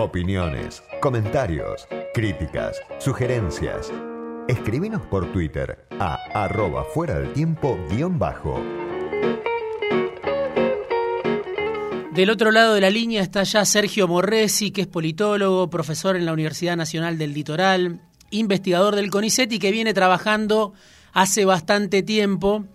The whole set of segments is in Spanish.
Opiniones, comentarios, críticas, sugerencias. Escribinos por Twitter a arroba fuera del tiempo guion bajo. Del otro lado de la línea está ya Sergio Morresi, que es politólogo, profesor en la Universidad Nacional del Litoral, investigador del CONICET y que viene trabajando hace bastante tiempo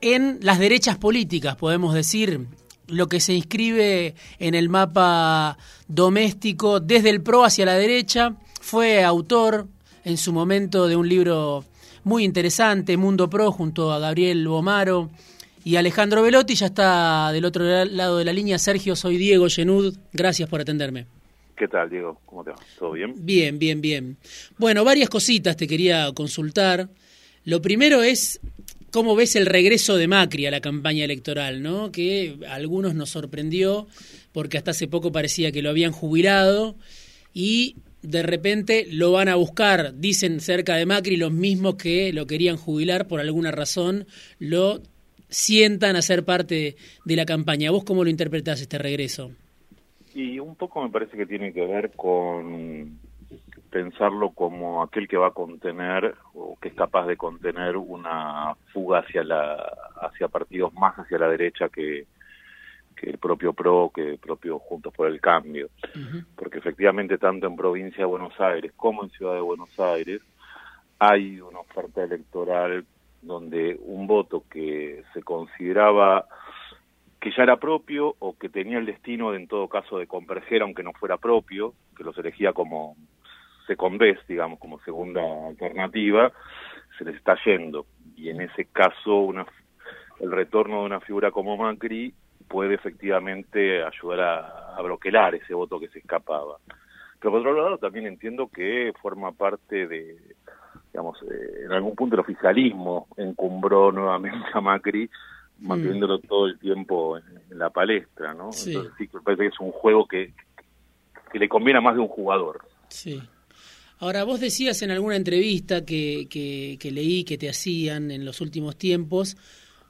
en las derechas políticas, podemos decir, lo que se inscribe en el mapa doméstico desde el PRO hacia la derecha. Fue autor en su momento de un libro muy interesante, Mundo Pro, junto a Gabriel Bomaro y Alejandro Velotti. Ya está del otro lado de la línea. Sergio, soy Diego Genud. Gracias por atenderme. ¿Qué tal, Diego? ¿Cómo te va? ¿Todo bien? Bien, bien, bien. Bueno, varias cositas te quería consultar. Lo primero es cómo ves el regreso de Macri a la campaña electoral, ¿no? Que a algunos nos sorprendió porque hasta hace poco parecía que lo habían jubilado y de repente lo van a buscar, dicen cerca de Macri, los mismos que lo querían jubilar por alguna razón, lo sientan a ser parte de la campaña. ¿Vos cómo lo interpretás este regreso? Y un poco me parece que tiene que ver con pensarlo como aquel que va a contener o que es capaz de contener una fuga hacia la hacia partidos más hacia la derecha que, que el propio PRO, que el propio Juntos por el Cambio. Porque efectivamente tanto en provincia de Buenos Aires como en Ciudad de Buenos Aires hay una oferta electoral donde un voto que se consideraba que ya era propio o que tenía el destino de, en todo caso de converger aunque no fuera propio, que los elegía como secondés, digamos, como segunda alternativa, se les está yendo. Y en ese caso una, el retorno de una figura como Macri puede efectivamente ayudar a, a bloquear ese voto que se escapaba. Pero por otro lado también entiendo que forma parte de, digamos, eh, en algún punto el oficialismo encumbró nuevamente a Macri, mm. manteniéndolo todo el tiempo en, la palestra, ¿no? Entonces sí, me parece que es un juego que, que le conviene a más de un jugador. Sí. Ahora, vos decías en alguna entrevista que, que, que leí que te hacían en los últimos tiempos,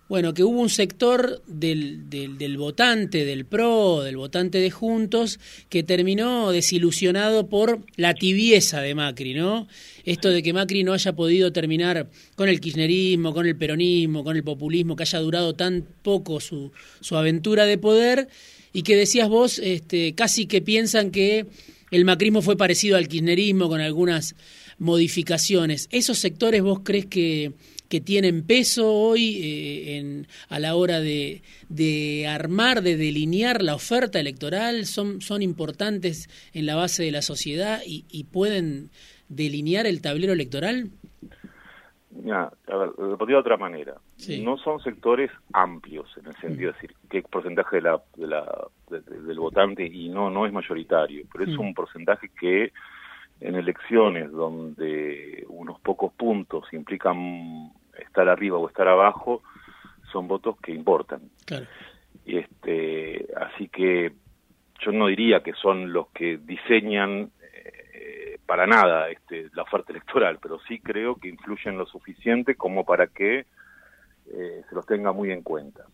bueno, que hubo un sector del, del, votante del PRO, del votante de Juntos, que terminó desilusionado por la tibieza de Macri, ¿no? Esto de que Macri no haya podido terminar con el kirchnerismo, con el peronismo, con el populismo, que haya durado tan poco su, su aventura de poder, y que decías vos, este, casi que piensan que el macrismo fue parecido al kirchnerismo con algunas modificaciones. ¿Esos sectores vos crees que que tienen peso hoy eh, en, a la hora de, de, armar, de delinear la oferta electoral, son, son importantes en la base de la sociedad y, y pueden delinear el tablero electoral? Ya, a ver, lo de otra manera. No son sectores amplios en el sentido de decir qué porcentaje de la, de la, del votante y no no es mayoritario, pero es un porcentaje que en elecciones donde unos pocos puntos implican estar arriba o estar abajo, son votos que importan. Y este, así que yo no diría que son los que diseñan para nada este, la oferta electoral, pero sí creo que influyen lo suficiente como para que eh, se los tenga muy en cuenta.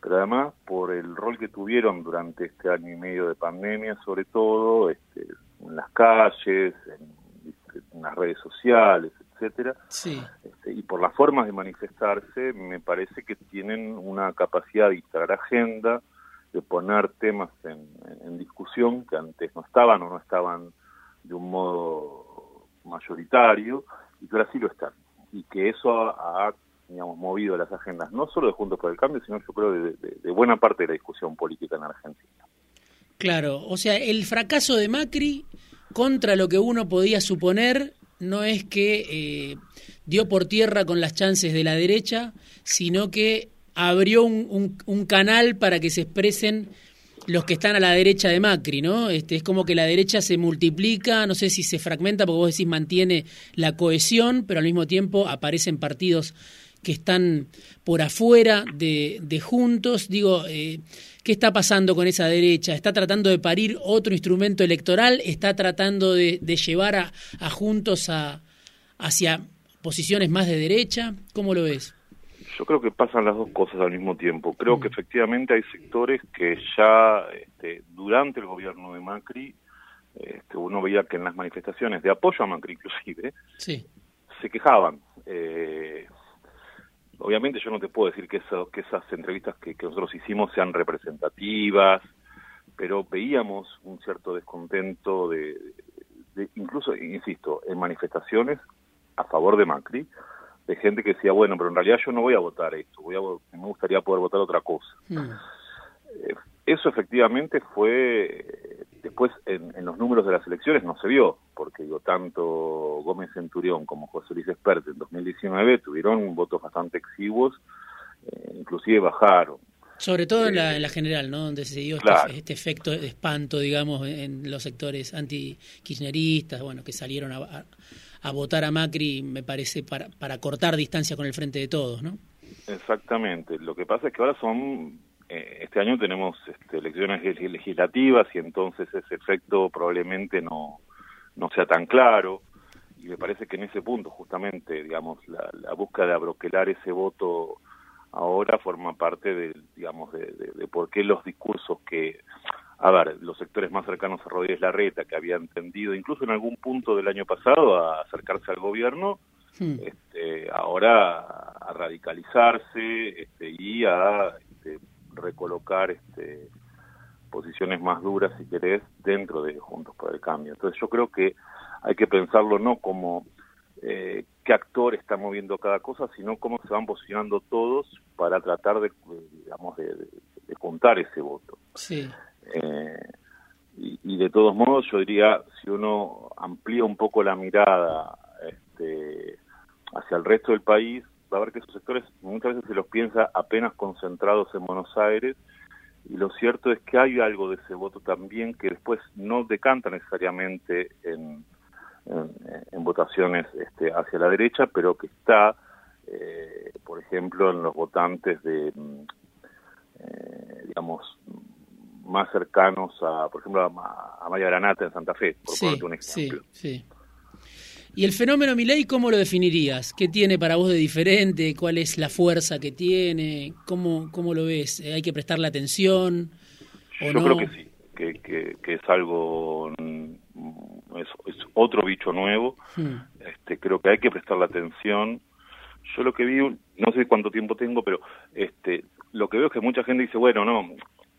Pero además, por el rol que tuvieron durante este año y medio de pandemia, sobre todo, este, en las calles, en, las redes sociales, etcétera. Sí. Este, y por las formas de manifestarse, me parece que tienen una capacidad de instalar agenda, de poner temas en, discusión que antes no estaban o no estaban de un modo mayoritario, y que ahora sí lo están. Y que eso ha, movido las agendas, no solo de Juntos por el Cambio, sino yo creo de, buena parte de la discusión política en Argentina. Claro, o sea, el fracaso de Macri contra lo que uno podía suponer no es que eh, dio por tierra con las chances de la derecha, sino que abrió un, canal para que se expresen los que están a la derecha de Macri, ¿no? Este, es como que la derecha se multiplica, no sé si se fragmenta, porque vos decís mantiene la cohesión, pero al mismo tiempo aparecen partidos que están por afuera de, de juntos. Digo, eh, ¿qué está pasando con esa derecha? ¿Está tratando de parir otro instrumento electoral? ¿Está tratando de, llevar a, a juntos a, hacia posiciones más de derecha? ¿Cómo lo ves? Yo creo que pasan las dos cosas al mismo tiempo. Creo que mm. efectivamente hay sectores que ya este, durante el gobierno de Macri este, uno veía que en las manifestaciones de apoyo a Macri inclusive, sí. se quejaban. Eh, obviamente yo no te puedo decir que, eso, que esas entrevistas que, nosotros hicimos sean representativas, pero veíamos un cierto descontento de, incluso, insisto, en manifestaciones a favor de Macri, de gente que decía, bueno, pero en realidad yo no voy a votar esto, voy a, me gustaría poder votar otra cosa. Hmm. Eh, eso efectivamente fue, después en, los números de las elecciones no se vio, porque digo, tanto Gómez Centurión como José Luis Espert en 2019 tuvieron votos bastante exiguos, eh, inclusive bajaron. Sobre todo en, la, en la general, ¿no? Donde se dio este, este, efecto de espanto, digamos, en los sectores anti-kirchneristas, bueno, que salieron a, a, votar a Macri, me parece, para, para cortar distancia con el frente de todos, ¿no? Exactamente. Lo que pasa es que ahora son eh, este año tenemos este, elecciones legislativas y entonces ese efecto probablemente no, no sea tan claro y me parece que en ese punto justamente digamos la, búsqueda de abroquelar ese voto ahora forma parte de digamos de, por qué los discursos que a ver los sectores más cercanos a Rodríguez Larreta que habían tendido incluso en algún punto del año pasado a acercarse al gobierno hmm. este, ahora a radicalizarse este, y a este, recolocar este, posiciones más duras, si querés, dentro de Juntos por el Cambio. Entonces yo creo que hay que pensarlo no como eh, qué actor está moviendo cada cosa, sino cómo se van posicionando todos para tratar de, digamos, de, contar ese voto. Sí. Eh, y, de todos modos, yo diría, si uno amplía un poco la mirada este, hacia el resto del país, va a ver que esos sectores muchas veces se los piensa apenas concentrados en Buenos Aires y lo cierto es que hay algo de ese voto también que después no decanta necesariamente en, votaciones este, hacia la derecha, pero que está, eh, por ejemplo, en los votantes de, mm, eh, digamos, más cercanos a, por ejemplo, a, a Maya Granata en Santa Fe, por sí, un ejemplo. Sí, sí. ¿Y el fenómeno Milei cómo lo definirías? ¿Qué tiene para vos de diferente? ¿Cuál es la fuerza que tiene? ¿Cómo, cómo lo ves? ¿Hay que prestarle atención? ¿o Yo creo que sí, que, que, es algo, mm, es, otro bicho nuevo. Hmm. Este, creo que hay que prestarle atención. Yo lo que vi, no sé cuánto tiempo tengo, pero este, lo que veo es que mucha gente dice, bueno, no,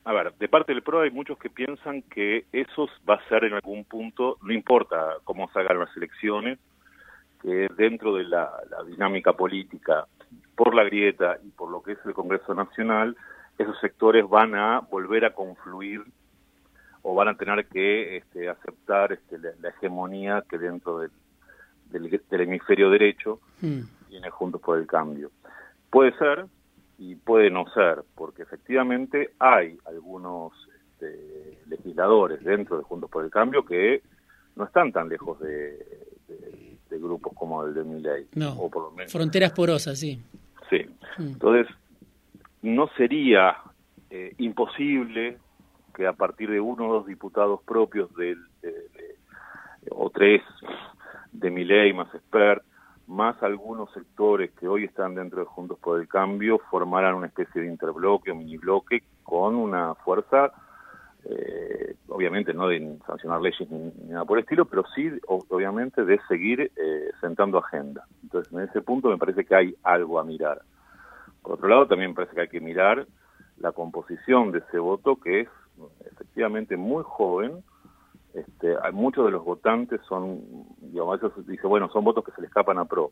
a ver, de parte del PRO hay muchos que piensan que eso va a ser en algún punto, no importa cómo salgan las elecciones, que dentro de la, dinámica política, por la grieta y por lo que es el Congreso Nacional, esos sectores van a volver a confluir o van a tener que este, aceptar este, la, hegemonía que dentro del, del, hemisferio derecho hmm. tiene Juntos por el Cambio. Puede ser, y puede no ser, porque efectivamente hay algunos este, legisladores dentro de Juntos por el Cambio que no están tan lejos de, grupos como el de Miley. No, o por lo menos. fronteras porosas, sí. Sí, mm. entonces no sería eh, imposible que a partir de uno o dos diputados propios del, o tres de Miley más expert más algunos sectores que hoy están dentro de Juntos por el Cambio formaran una especie de interbloque o mini bloque con una fuerza, eh, obviamente no de sancionar leyes ni, nada por el estilo, pero sí obviamente de seguir eh, sentando agenda. Entonces en ese punto me parece que hay algo a mirar. Por otro lado también me parece que hay que mirar la composición de ese voto que es efectivamente muy joven, este, hay muchos de los votantes son, digamos, eso dice, bueno, son votos que se le escapan a PRO.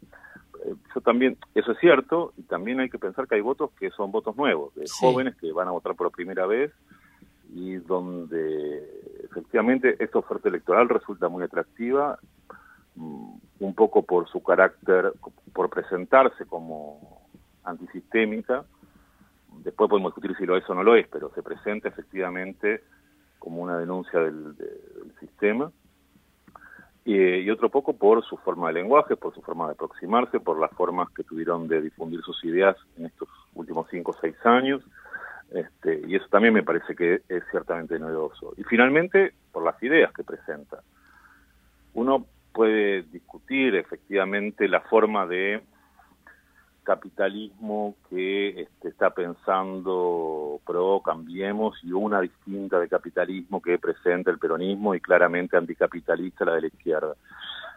Eh, eso también, eso es cierto, y también hay que pensar que hay votos que son votos nuevos, de jóvenes que van a votar por primera vez y donde efectivamente esta oferta electoral resulta muy atractiva, mm, un poco por su carácter, por presentarse como antisistémica, después podemos discutir si lo es o no lo es, pero se presenta efectivamente como una denuncia del, sistema, y, otro poco por su forma de lenguaje, por su forma de aproximarse, por las formas que tuvieron de difundir sus ideas en estos últimos cinco o seis años, este, y eso también me parece que es ciertamente novedoso. Y finalmente, por las ideas que presenta. Uno puede discutir efectivamente la forma de capitalismo que este, está pensando pro, cambiemos, y una distinta de capitalismo que presenta el peronismo y claramente anticapitalista la de la izquierda.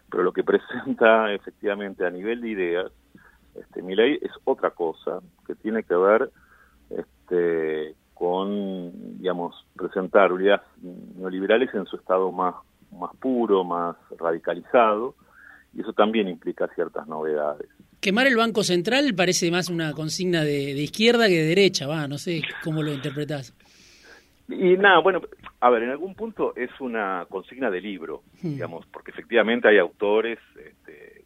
Pero lo que presenta efectivamente a nivel de ideas, este, mi ley es otra cosa, que tiene que ver este, con, digamos, presentar ideas neoliberales en su estado más, más puro, más radicalizado, y eso también implica ciertas novedades. Quemar el Banco Central parece más una consigna de, izquierda que de derecha, va, no sé cómo lo interpretás. Y nada, bueno, a ver, en algún punto es una consigna de libro, hmm. digamos, porque efectivamente hay autores este,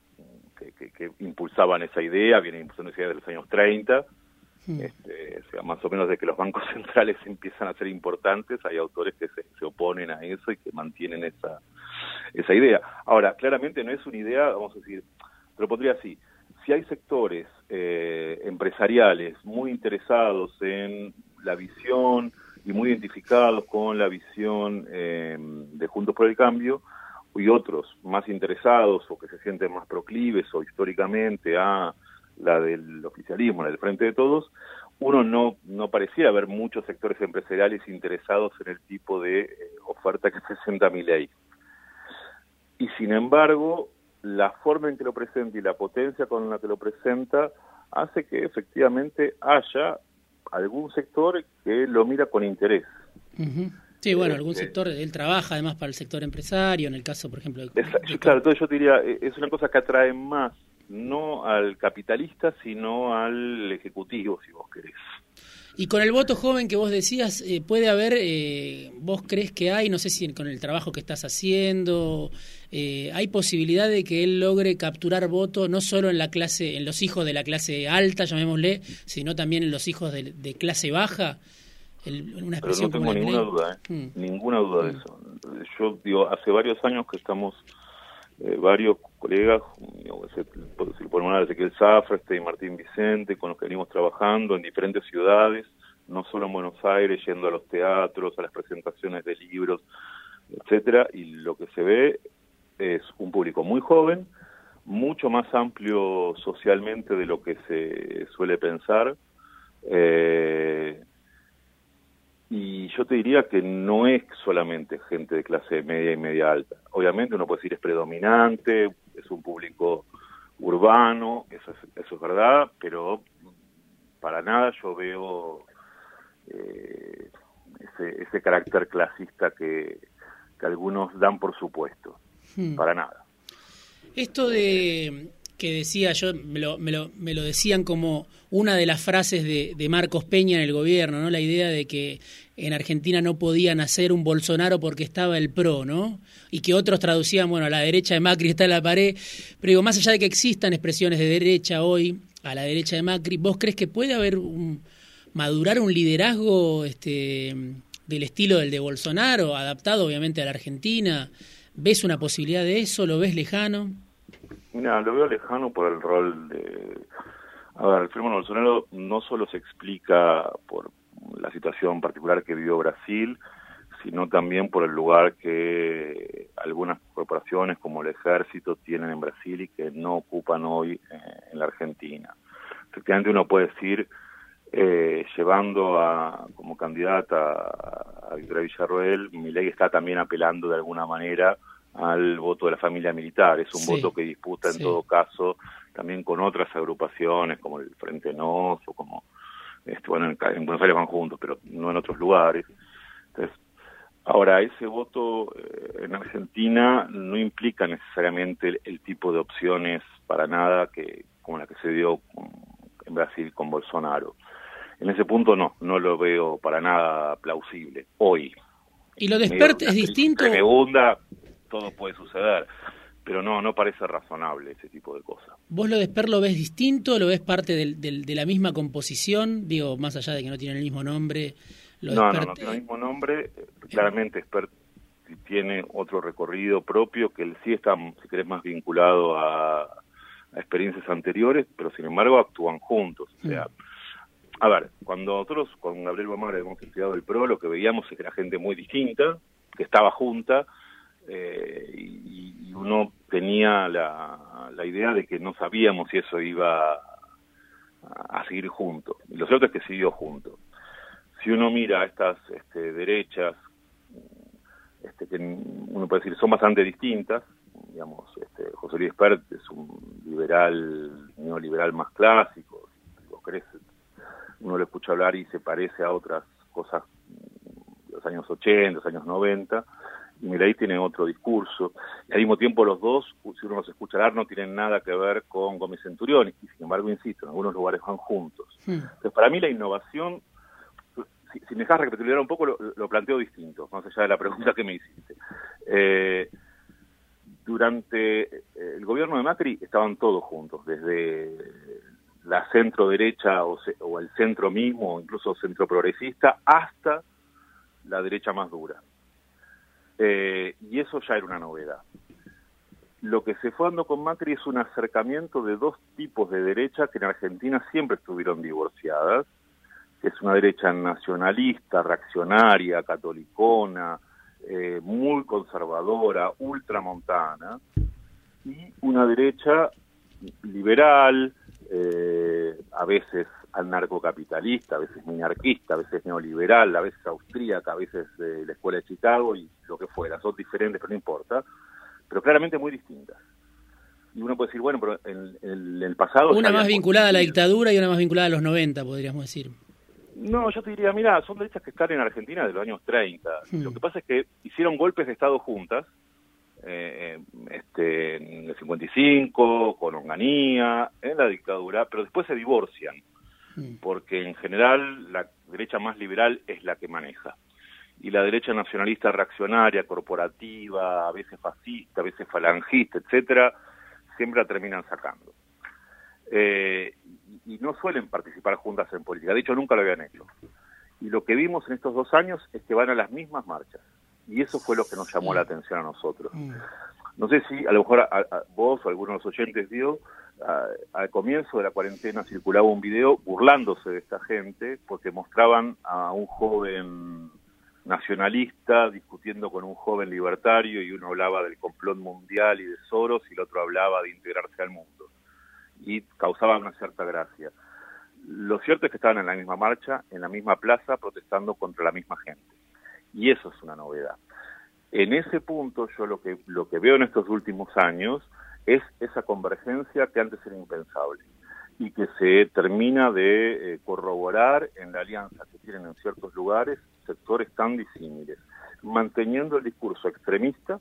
que, impulsaban esa idea, vienen impulsando esa idea de los años 30, hmm. este, o sea, más o menos de que los bancos centrales empiezan a ser importantes, hay autores que se, se oponen a eso y que mantienen esa, esa idea. Ahora, claramente no es una idea, vamos a decir, lo pondría así, si hay sectores eh, empresariales muy interesados en la visión y muy identificados con la visión eh, de Juntos por el Cambio, y otros más interesados o que se sienten más proclives o históricamente a la del oficialismo, la del Frente de Todos, uno no, no parecía haber muchos sectores empresariales interesados en el tipo de eh, oferta que presenta mi ley. Y sin embargo, la forma en que lo presenta y la potencia con la que lo presenta hace que efectivamente haya algún sector que lo mira con interés. Sí, bueno, algún este, sector, él trabaja además para el sector empresario, en el caso, por ejemplo... claro, entonces yo diría, e, es una cosa que atrae más, no al capitalista, sino al ejecutivo, si vos querés. Y con el voto joven que vos decías, eh, puede haber, eh, vos crees que hay, no sé si con el trabajo que estás haciendo, eh, hay posibilidad de que él logre capturar voto no solo en la clase, en los hijos de la clase alta, llamémosle, sino también en los hijos de, clase baja. una Pero no tengo ninguna duda, mm. ninguna duda de mm. eso. Yo digo, hace varios años que estamos varios colegas, si por una Ezequiel Zafra, este y Martín Vicente, con los que venimos trabajando en diferentes ciudades, no solo en Buenos Aires, yendo a los teatros, a las presentaciones de libros, etcétera, y lo que se ve es un público muy joven, mucho más amplio socialmente de lo que se suele pensar, eh, y yo te diría que no es solamente gente de clase media y media alta. Obviamente uno puede decir es predominante, es un público urbano, eso es, eso es verdad, pero para nada yo veo eh, ese, ese carácter clasista que, que algunos dan por supuesto. Hmm. Para nada. Esto de que decía yo, me lo, me lo, me lo decían como una de las frases de, de, Marcos Peña en el gobierno, ¿no? La idea de que en Argentina no podían hacer un Bolsonaro porque estaba el PRO, ¿no? Y que otros traducían, bueno, a la derecha de Macri está la pared. Pero digo, más allá de que existan expresiones de derecha hoy, a la derecha de Macri, ¿vos crees que puede haber un, madurar un liderazgo este, del estilo del de Bolsonaro, adaptado obviamente a la Argentina? ¿Ves una posibilidad de eso? ¿Lo ves lejano? Mira, lo veo lejano por el rol de... A ver, el fenómeno Bolsonaro no solo se explica por la situación particular que vivió Brasil, sino también por el lugar que algunas corporaciones como el ejército tienen en Brasil y que no ocupan hoy eh, en la Argentina. Efectivamente uno puede decir, eh, llevando a, como candidata a, Victoria Villarroel, ley está también apelando de alguna manera al voto de la familia militar. Es un voto que disputa en todo caso también con otras agrupaciones como el Frente NOS o como, este, bueno, en, Buenos Aires van juntos, pero no en otros lugares. Entonces, ahora, ese voto eh, en Argentina no implica necesariamente el, tipo de opciones para nada que como la que se dio en Brasil con Bolsonaro. En ese punto no, no lo veo para nada plausible hoy. ¿Y lo de es distinto? Segunda, todo puede suceder, pero no, no parece razonable ese tipo de cosas. ¿Vos lo de Esper lo ves distinto? ¿Lo ves parte del, de la misma composición? Digo, más allá de que no tiene el mismo nombre. no, no, no tiene el mismo nombre. Claramente Esper tiene otro recorrido propio que él sí está, si querés, más vinculado a, experiencias anteriores, pero sin embargo actúan juntos. O sea, mm. a ver, cuando nosotros con Gabriel Bomar hemos estudiado el PRO, lo que veíamos es que era gente muy distinta, que estaba junta, eh, y, uno tenía la, idea de que no sabíamos si eso iba a, seguir juntos. Y lo cierto es que siguió junto. Si uno mira estas este, derechas, este, que uno puede decir son bastante distintas, digamos, este, José Luis Pert es un liberal, neoliberal más clásico, uno lo escucha hablar y se parece a otras cosas de los años 80, los años 90, y Milei tiene otro discurso. Y al mismo tiempo los dos, si uno los escucha hablar, no tienen nada que ver con Gómez Centurión, y sin embargo, insisto, en algunos lugares van juntos. Hmm. Entonces, para mí la innovación, si, me dejas recapitular un poco, lo, planteo distinto, más allá de la pregunta que me hiciste. Eh, durante eh, el gobierno de Macri estaban todos juntos, desde la centro derecha o, o el centro mismo, o incluso centro progresista, hasta la derecha más dura. Eh, y eso ya era una novedad. Lo que se fue dando con Macri es un acercamiento de dos tipos de derecha que en Argentina siempre estuvieron divorciadas, que es una derecha nacionalista, reaccionaria, catolicona, eh, muy conservadora, ultramontana, y una derecha liberal, eh, a veces anarcocapitalista, a veces minarquista, a veces neoliberal, a veces austríaca, a veces de la Escuela de Chicago y lo que fuera. Son diferentes, pero no importa, pero claramente muy distintas. Y uno puede decir, bueno, pero en, el pasado... Una más vinculada a la dictadura y una más vinculada a los 90, podríamos decir. No, yo te diría, mira, son derechas que están en Argentina de los años 30. Hmm. Lo que pasa es que hicieron golpes de Estado juntas, eh, este, en el 55, con Onganía, en la dictadura, pero después se divorcian. Porque en general la derecha más liberal es la que maneja. Y la derecha nacionalista reaccionaria, corporativa, a veces fascista, a veces falangista, etcétera, siempre la terminan sacando. Eh, y no suelen participar juntas en política, de hecho nunca lo habían hecho. Y lo que vimos en estos dos años es que van a las mismas marchas y eso fue lo que nos llamó la atención a nosotros. Mm. No sé si a lo mejor vos o alguno de los oyentes vio, al comienzo de la cuarentena circulaba un video burlándose de esta gente porque mostraban a un joven nacionalista discutiendo con un joven libertario y uno hablaba del complot mundial y de Soros y el otro hablaba de integrarse al mundo. Y causaba una cierta gracia. Lo cierto es que estaban en la misma marcha, en la misma plaza, protestando contra la misma gente y eso es una novedad. En ese punto yo lo que, lo que veo en estos últimos años es esa convergencia que antes era impensable y que se termina de eh, corroborar en la alianza que tienen en ciertos lugares sectores tan disímiles, manteniendo el discurso extremista,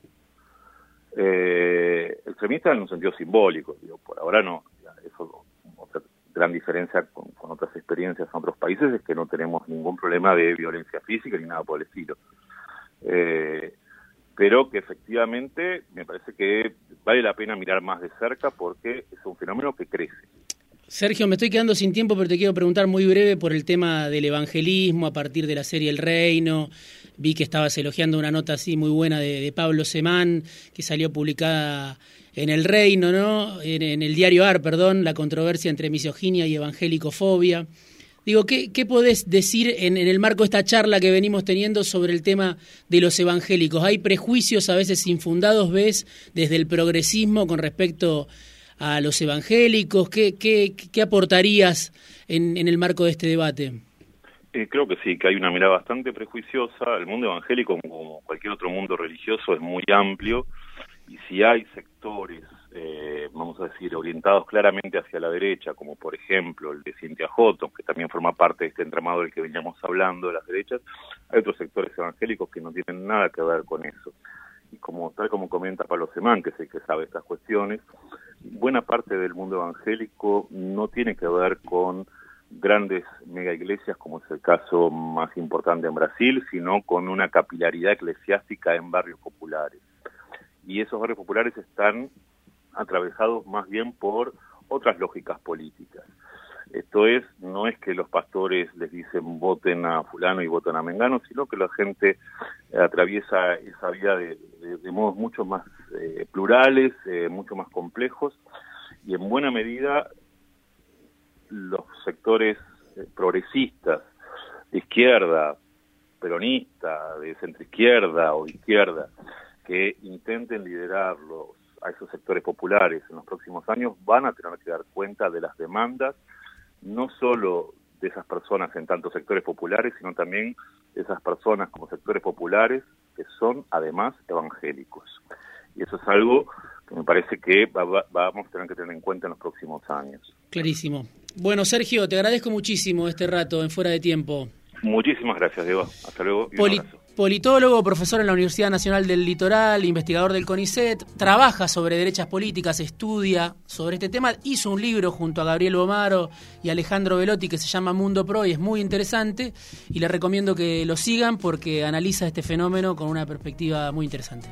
eh, extremista en un sentido simbólico, digo, por ahora no, eso otra gran diferencia con, otras experiencias en otros países es que no tenemos ningún problema de violencia física ni nada por el estilo. Eh, pero que efectivamente me parece que vale la pena mirar más de cerca porque es un fenómeno que crece. Sergio, me estoy quedando sin tiempo, pero te quiero preguntar muy breve por el tema del evangelismo a partir de la serie El Reino. Vi que estabas elogiando una nota así muy buena de, Pablo Semán, que salió publicada en El Reino, ¿no? En, el diario AR, perdón, la controversia entre misoginia y evangelicofobia. Digo, ¿qué, qué podés decir en, en, el marco de esta charla que venimos teniendo sobre el tema de los evangélicos? ¿Hay prejuicios a veces infundados, ves, desde el progresismo con respecto a los evangélicos? ¿Qué, qué, qué aportarías en, el marco de este debate? Eh, creo que sí, que hay una mirada bastante prejuiciosa. El mundo evangélico, como cualquier otro mundo religioso, es muy amplio y si hay sectores eh, vamos a decir, orientados claramente hacia la derecha, como por ejemplo el de Cintia Joto, que también forma parte de este entramado del que veníamos hablando de las derechas, hay otros sectores evangélicos que no tienen nada que ver con eso. Y como tal como comenta Pablo Semán, que es el que sabe estas cuestiones, buena parte del mundo evangélico no tiene que ver con grandes mega iglesias, como es el caso más importante en Brasil, sino con una capilaridad eclesiástica en barrios populares. Y esos barrios populares están atravesados más bien por otras lógicas políticas. Esto es, no es que los pastores les dicen voten a fulano y voten a mengano, sino que la gente atraviesa esa vida de, modos mucho más eh, plurales, eh, mucho más complejos, y en buena medida los sectores eh, progresistas, de izquierda, peronista, de centroizquierda o izquierda, que intenten liderar los a esos sectores populares en los próximos años van a tener que dar cuenta de las demandas no solo de esas personas en tantos sectores populares, sino también de esas personas como sectores populares que son además evangélicos. Y eso es algo que me parece que vamos a tener que tener en cuenta en los próximos años. Clarísimo. Bueno, Sergio, te agradezco muchísimo este rato en Fuera de Tiempo. Muchísimas gracias, Diego. Hasta luego. Politólogo, profesor en la Universidad Nacional del Litoral, investigador del CONICET, trabaja sobre derechas políticas, estudia sobre este tema, hizo un libro junto a Gabriel Bomaro y Alejandro Velotti que se llama Mundo Pro y es muy interesante y le recomiendo que lo sigan porque analiza este fenómeno con una perspectiva muy interesante.